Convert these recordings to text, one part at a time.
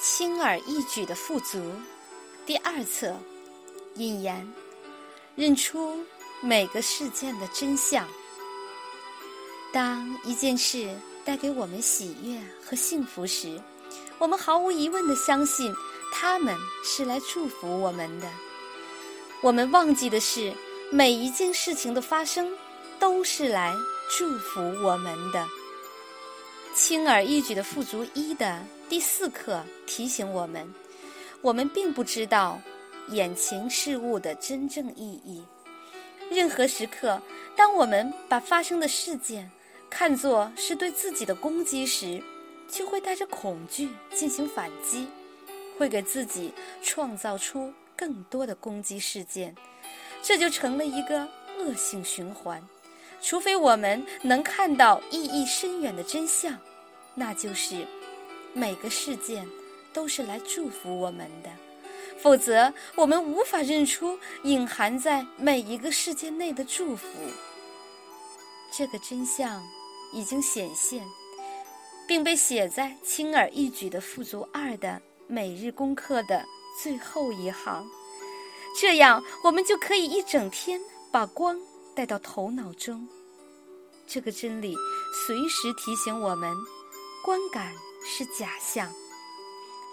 轻而易举的富足，第二册，引言：认出每个事件的真相。当一件事带给我们喜悦和幸福时，我们毫无疑问的相信他们是来祝福我们的。我们忘记的是，每一件事情的发生都是来祝福我们的。轻而易举的富足一的第四课提醒我们：我们并不知道眼前事物的真正意义。任何时刻，当我们把发生的事件看作是对自己的攻击时，就会带着恐惧进行反击，会给自己创造出更多的攻击事件，这就成了一个恶性循环。除非我们能看到意义深远的真相，那就是每个事件都是来祝福我们的，否则我们无法认出隐含在每一个事件内的祝福。这个真相已经显现，并被写在轻而易举的富足二的每日功课的最后一行，这样我们就可以一整天把光。带到头脑中，这个真理随时提醒我们：观感是假象，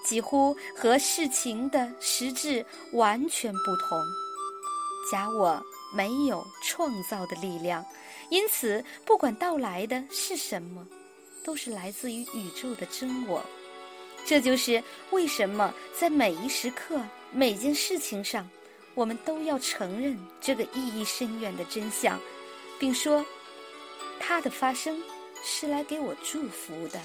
几乎和事情的实质完全不同。假我没有创造的力量，因此不管到来的是什么，都是来自于宇宙的真我。这就是为什么在每一时刻、每件事情上。我们都要承认这个意义深远的真相，并说，它的发生是来给我祝福的。